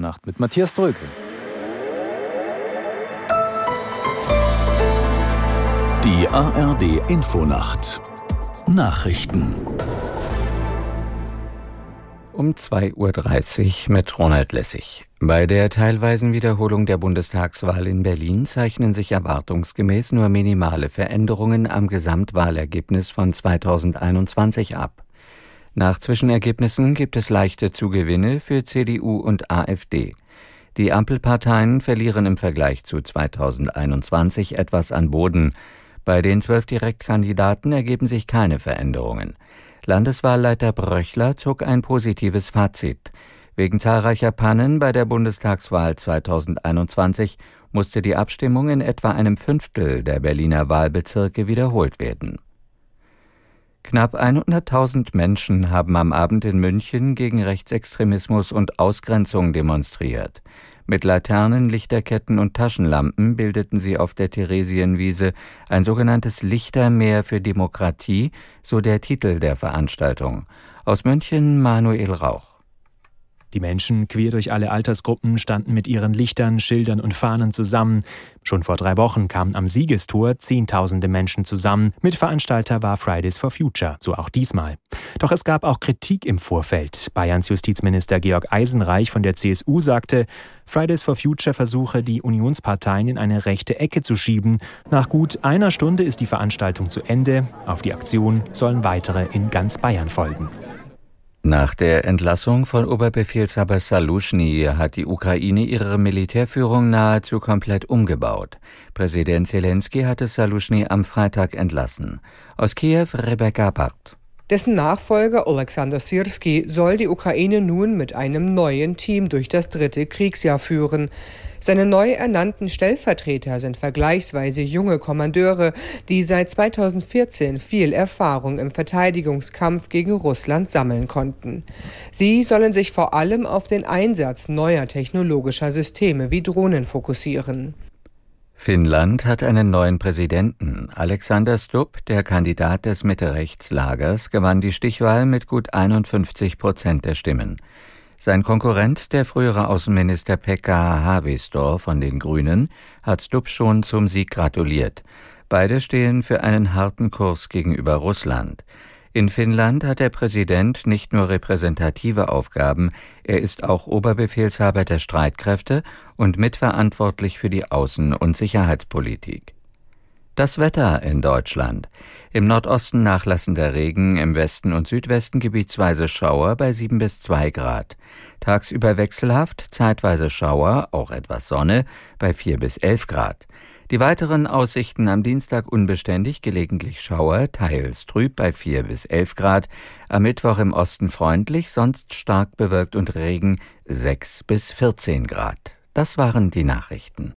Nacht mit Matthias Dröge. Die ARD Infonacht Nachrichten um 2.30 Uhr mit Ronald Lessig. Bei der teilweisen Wiederholung der Bundestagswahl in Berlin zeichnen sich erwartungsgemäß nur minimale Veränderungen am Gesamtwahlergebnis von 2021 ab. Nach Zwischenergebnissen gibt es leichte Zugewinne für CDU und AfD. Die Ampelparteien verlieren im Vergleich zu 2021 etwas an Boden. Bei den zwölf Direktkandidaten ergeben sich keine Veränderungen. Landeswahlleiter Bröchler zog ein positives Fazit. Wegen zahlreicher Pannen bei der Bundestagswahl 2021 musste die Abstimmung in etwa einem Fünftel der Berliner Wahlbezirke wiederholt werden. Knapp 100.000 Menschen haben am Abend in München gegen Rechtsextremismus und Ausgrenzung demonstriert. Mit Laternen, Lichterketten und Taschenlampen bildeten sie auf der Theresienwiese ein sogenanntes Lichtermeer für Demokratie, so der Titel der Veranstaltung. Aus München Manuel Rauch. Die Menschen quer durch alle Altersgruppen standen mit ihren Lichtern, Schildern und Fahnen zusammen. Schon vor drei Wochen kamen am Siegestor Zehntausende Menschen zusammen. Mitveranstalter war Fridays for Future, so auch diesmal. Doch es gab auch Kritik im Vorfeld. Bayerns Justizminister Georg Eisenreich von der CSU sagte, Fridays for Future versuche, die Unionsparteien in eine rechte Ecke zu schieben. Nach gut einer Stunde ist die Veranstaltung zu Ende. Auf die Aktion sollen weitere in ganz Bayern folgen. Nach der Entlassung von Oberbefehlshaber Saluschny hat die Ukraine ihre Militärführung nahezu komplett umgebaut. Präsident Zelensky hatte Saluschny am Freitag entlassen. Aus Kiew Rebecca Barth. Dessen Nachfolger Alexander Sirski soll die Ukraine nun mit einem neuen Team durch das dritte Kriegsjahr führen. Seine neu ernannten Stellvertreter sind vergleichsweise junge Kommandeure, die seit 2014 viel Erfahrung im Verteidigungskampf gegen Russland sammeln konnten. Sie sollen sich vor allem auf den Einsatz neuer technologischer Systeme wie Drohnen fokussieren. Finnland hat einen neuen Präsidenten. Alexander Stubb, der Kandidat des Mitte-Rechts-Lagers, gewann die Stichwahl mit gut 51 Prozent der Stimmen. Sein Konkurrent, der frühere Außenminister Pekka Haavisto von den Grünen, hat Stubb schon zum Sieg gratuliert. Beide stehen für einen harten Kurs gegenüber Russland. In Finnland hat der Präsident nicht nur repräsentative Aufgaben, er ist auch Oberbefehlshaber der Streitkräfte und mitverantwortlich für die Außen- und Sicherheitspolitik. Das Wetter in Deutschland. Im Nordosten nachlassender Regen, im Westen und Südwesten gebietsweise Schauer bei 7 bis 2 Grad. Tagsüber wechselhaft, zeitweise Schauer, auch etwas Sonne, bei 4 bis 11 Grad. Die weiteren Aussichten am Dienstag unbeständig, gelegentlich Schauer, teils trüb bei 4 bis 11 Grad, am Mittwoch im Osten freundlich, sonst stark bewölkt und Regen 6 bis 14 Grad. Das waren die Nachrichten.